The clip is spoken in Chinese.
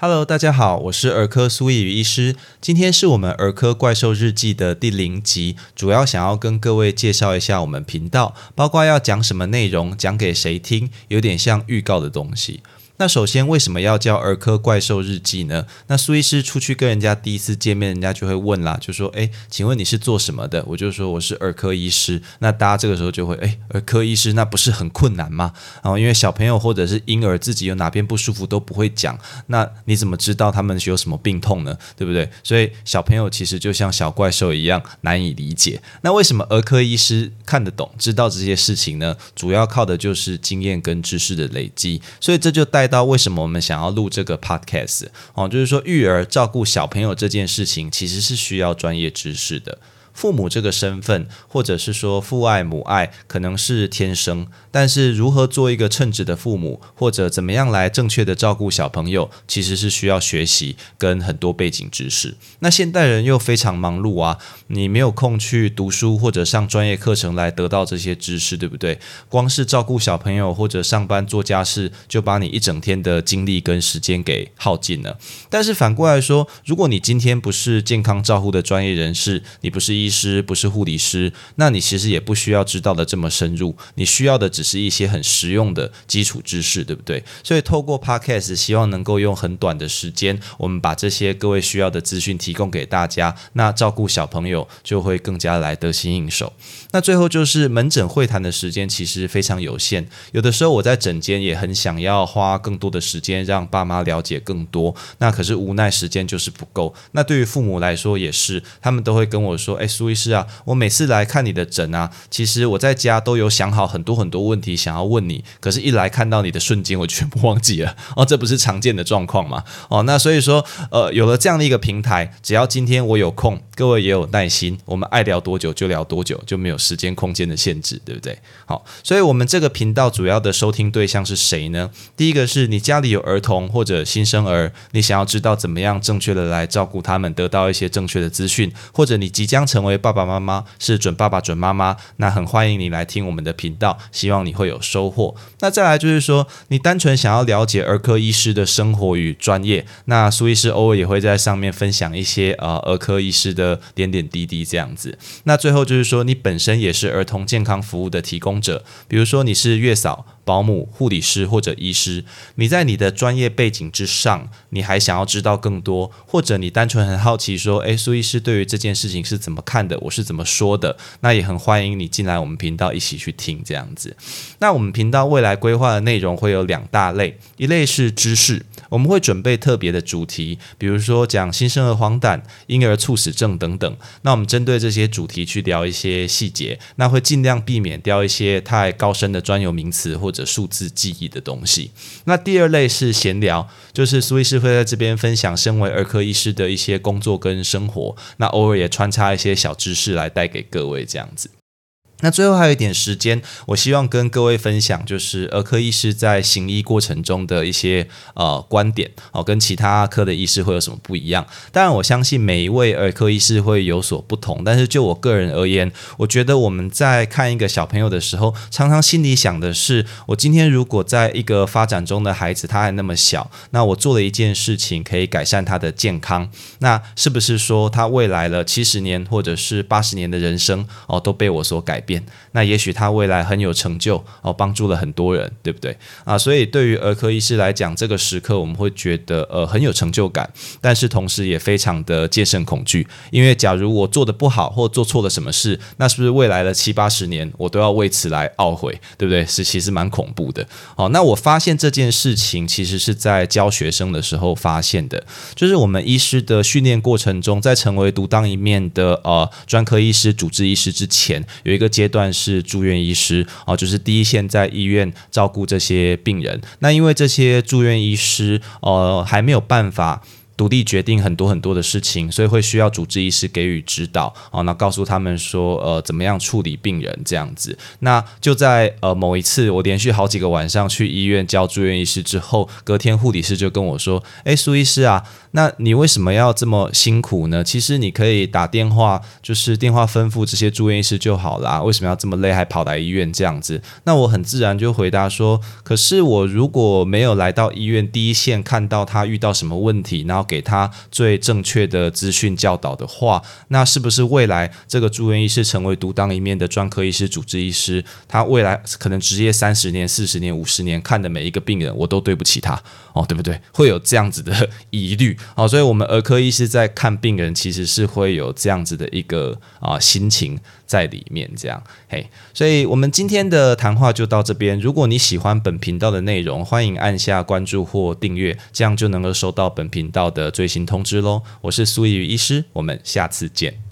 Hello，大家好，我是儿科苏义宇医师。今天是我们儿科怪兽日记的第零集，主要想要跟各位介绍一下我们频道，包括要讲什么内容，讲给谁听，有点像预告的东西。那首先为什么要叫儿科怪兽日记呢？那苏医师出去跟人家第一次见面，人家就会问啦，就说：“诶，请问你是做什么的？”我就说我是儿科医师。那大家这个时候就会：“诶，儿科医师那不是很困难吗？”然后因为小朋友或者是婴儿自己有哪边不舒服都不会讲，那你怎么知道他们有什么病痛呢？对不对？所以小朋友其实就像小怪兽一样难以理解。那为什么儿科医师看得懂、知道这些事情呢？主要靠的就是经验跟知识的累积。所以这就带到为什么我们想要录这个 podcast 哦，就是说育儿照顾小朋友这件事情其实是需要专业知识的。父母这个身份，或者是说父爱母爱，可能是天生，但是如何做一个称职的父母，或者怎么样来正确的照顾小朋友，其实是需要学习跟很多背景知识。那现代人又非常忙碌啊，你没有空去读书或者上专业课程来得到这些知识，对不对？光是照顾小朋友或者上班做家事，就把你一整天的精力跟时间给耗尽了。但是反过来说，如果你今天不是健康照护的专业人士，你不是医师，不是护理师，那你其实也不需要知道的这么深入，你需要的只是一些很实用的基础知识，对不对？所以透过 Podcast，希望能够用很短的时间，我们把这些各位需要的资讯提供给大家，那照顾小朋友就会更加来得心应手。那最后就是门诊会谈的时间其实非常有限，有的时候我在诊间也很想要花更多的时间让爸妈了解更多，那可是无奈时间就是不够。那对于父母来说也是，他们都会跟我说：“哎，苏医师啊，我每次来看你的诊啊，其实我在家都有想好很多很多问题想要问你，可是一来看到你的瞬间，我全部忘记了。哦，这不是常见的状况吗？哦，那所以说，呃，有了这样的一个平台，只要今天我有空，各位也有耐心，我们爱聊多久就聊多久，就没有。时间空间的限制，对不对？好，所以我们这个频道主要的收听对象是谁呢？第一个是你家里有儿童或者新生儿，你想要知道怎么样正确的来照顾他们，得到一些正确的资讯，或者你即将成成为爸爸妈妈，是准爸爸准妈妈，那很欢迎你来听我们的频道，希望你会有收获。那再来就是说，你单纯想要了解儿科医师的生活与专业，那苏医师偶尔也会在上面分享一些呃儿科医师的点点滴滴这样子。那最后就是说，你本身。也是儿童健康服务的提供者，比如说你是月嫂。保姆、护理师或者医师，你在你的专业背景之上，你还想要知道更多，或者你单纯很好奇说，诶，苏医师对于这件事情是怎么看的？我是怎么说的？那也很欢迎你进来我们频道一起去听这样子。那我们频道未来规划的内容会有两大类，一类是知识，我们会准备特别的主题，比如说讲新生儿黄疸、婴儿猝死症等等。那我们针对这些主题去聊一些细节，那会尽量避免掉一些太高深的专有名词或者。数字记忆的东西。那第二类是闲聊，就是苏医师会在这边分享身为儿科医师的一些工作跟生活，那偶尔也穿插一些小知识来带给各位这样子。那最后还有一点时间，我希望跟各位分享，就是儿科医师在行医过程中的一些呃观点哦，跟其他科的医师会有什么不一样？当然，我相信每一位儿科医师会有所不同，但是就我个人而言，我觉得我们在看一个小朋友的时候，常常心里想的是，我今天如果在一个发展中的孩子，他还那么小，那我做了一件事情可以改善他的健康，那是不是说他未来了七十年或者是八十年的人生哦，都被我所改？变，那也许他未来很有成就哦，帮助了很多人，对不对啊？所以对于儿科医师来讲，这个时刻我们会觉得呃很有成就感，但是同时也非常的戒慎恐惧，因为假如我做的不好或做错了什么事，那是不是未来的七八十年我都要为此来懊悔，对不对？是其实蛮恐怖的。哦，那我发现这件事情其实是在教学生的时候发现的，就是我们医师的训练过程中，在成为独当一面的呃专科医师、主治医师之前，有一个。阶段是住院医师哦，就是第一线在医院照顾这些病人。那因为这些住院医师呃还没有办法独立决定很多很多的事情，所以会需要主治医师给予指导啊，那告诉他们说，呃，怎么样处理病人这样子。那就在呃某一次，我连续好几个晚上去医院教住院医师之后，隔天护理师就跟我说：“诶，苏医师啊，那你为什么要这么辛苦呢？其实你可以打电话，就是电话吩咐这些住院医师就好啦。为什么要这么累，还跑来医院这样子？”那我很自然就回答说：“可是我如果没有来到医院第一线，看到他遇到什么问题，然后给他最正确的资讯教导的话，那是不是未来这个住院医师成为独当一面的专科医师、主治医师？他未来可能职业三十年、四十年、五十年，看的每一个病人，我都对不起他哦，对不对？会有这样子的疑虑哦，所以我们儿科医师在看病人，其实是会有这样子的一个啊心情在里面，这样嘿。所以我们今天的谈话就到这边。如果你喜欢本频道的内容，欢迎按下关注或订阅，这样就能够收到本频道的的最新通知喽。我是苏怡医师，我们下次见。